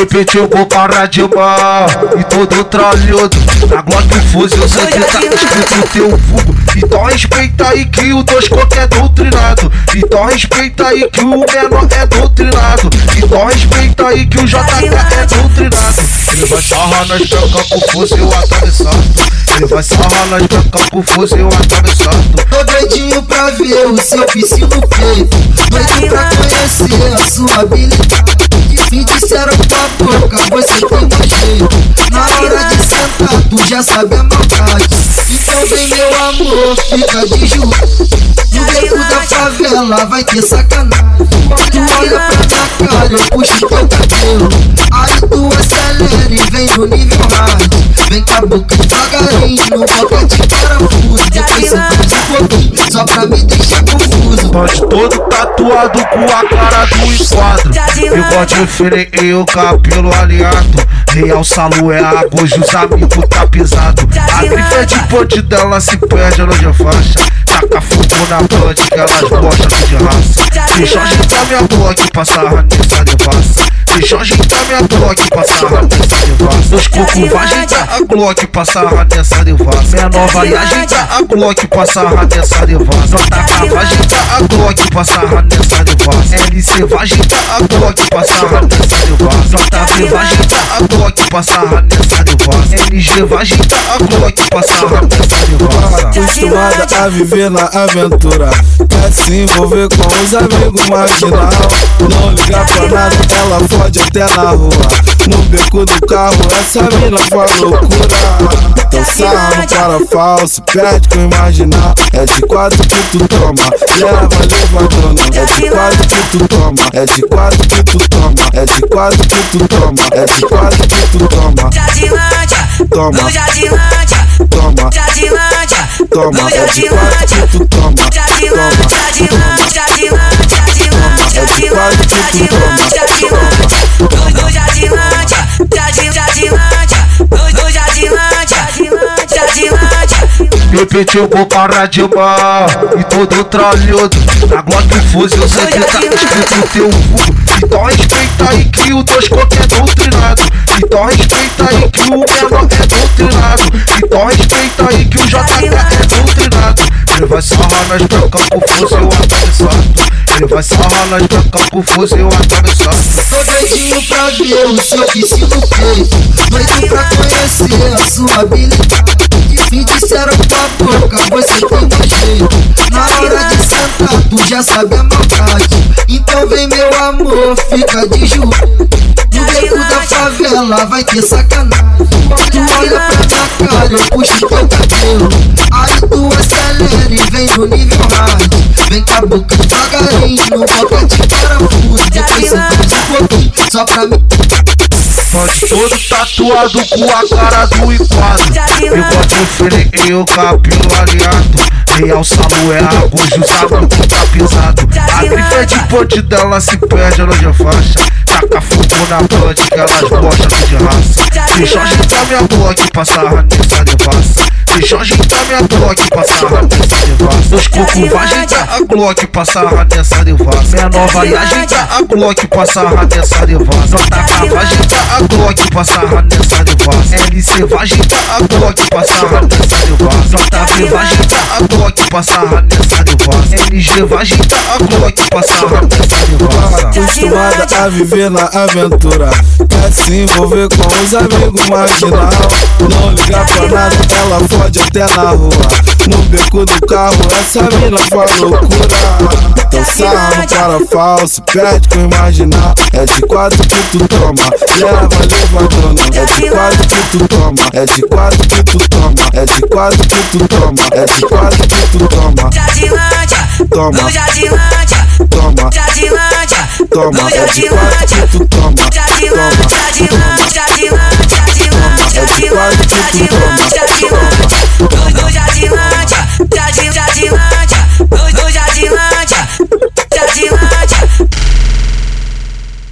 Repetiu com cara de mal e todo tralhado. Na Glock fuzil sempre tá escrito teu vulgo. Então respeita aí que o Toscoque é doutrinado. Então respeita aí que o menor é doutrinado. Então respeita aí que o JK é doutrinado. Ele vai sarrar nas trancas com fuzil atravessado. Ele vai sarrar nas trancas com fuzil atravessado. Tô doidinho pra ver o seu piscino no peito. Doido pra conhecer a sua habilidade. Me disseram com a boca, você tem jeito. Na hora de sentar, tu já sabe a maldade. Então vem meu amor, fica de joelho. Favela vai ter sacanagem. Tu olha pra minha cara, eu puxo teu cabelo. Aí tu acelera e vem no nível hard. Vem com a boca devagarinho, no boca de parafuso. Depois você um pouquinho, só pra me deixar confuso. Pode todo tatuado com a cara do enquadro. Bigode fine e o cabelo alinhado. Real salo é água, hoje os amigos tá pisado. A grife é de ponte dela se perde onde é faixa. Taca fogo na que elas gostam de raça. Deixa agitar minha bloco passar nessa devassa. Deixa agitar minha bloco passar nessa devassa. Os cocos vai agitar a Glock passar nessa devassa. Nova vai agitar a Glock passar nessa devassa. JK vai agitar a Glock passar nessa devassa. LC vai agitar a Glock passar nessa devassa. JV vai agitar a Glock passar nessa devassa. LG vai agitar a Glock passar nessa devassa. Acostumada a viver na aventura Quer se envolver com os amigos marginal Não liga pra nada, ela fode até na rua. No beco do carro, essa mina faz loucura. Sarra no cara falso, perde com o marginal É de quatro que tu toma, leva levantando. É de quatro que tu toma, é de quatro que tu toma É de quatro que tu toma, é de quatro que tu toma. Jadilândia, Toma. Jadilândia, Toma, Jadilândia, toma, é de quatro Jadilândia, que tu toma. Jadilândia, Jadilândia, Jadilândia, toma. Jadilândia, Repetiu com cara de mal e todo tralhado. Na Glock fuzil sempre tá escrito teu vulgo. Então respeita aí que o Toscoque é doutrinado. Então respeita aí que o menor é doutrinado. Então respeita aí que o JK é doutrinado. Ele vai sarrar nas trancas com fuzil atravessado. Ele vai sarrar nas trancas com fuzil atravessado. Tô doidinho pra ver o seu piscino no peito. Doido pra conhecer a sua habilidade. Me disseram com a boca, você tem jeito. Na hora de sentar, tu já sabe a maldade. Então vem meu amor, fica de joelho. No beco da favela vai ter sacanagem. Tu olha pra minha cara, eu puxo teu cabelo. Aí tu acelera e vem no nível hard. Vem com a boca devagarinho, no boca de parafuso. Depois você só pra me Pode todo tatuado com a cara do enquadro. Bigode fine e o cabelo alinhado. Real hoje os amigos tá pisado. A grife é de ponte dela se perde onde é faixa. Taca fogo na blunt que elas gostam de raça. Deixa agitar minha bloco passar nessa devassa. Deixa agitar minha bloco passar nessa devassa. Os cocos vai agitar a Glock passar nessa devassa. Minha nova vai agitar a Glock passar nessa devassa. JK vai agitar a Glock passar nessa devassa. LC vai agitar a Glock passar nessa devassa. JV vai agitar a Glock passar nessa devassa. LG vai agitar a Glock passar nessa devassa. Acostumada a viver na aventura Quer se envolver com os amigos marginal Não liga pra nada, ela pode até na rua. No beco do carro, essa mina faz loucura. Dançar um cara falso, perde com imaginar. É de quatro que tu toma, e ela vai levantando. É de quatro que tu toma, é de quatro que tu toma, é de quatro que tu toma, é de quatro que tu toma. Jadilândia, toma. Jadilândia, toma. Jadilândia, toma. É de quatro que tu toma. Jadilândia, Jadilândia, Jadilândia, Jadilândia, Jadilândia, Jadilândia.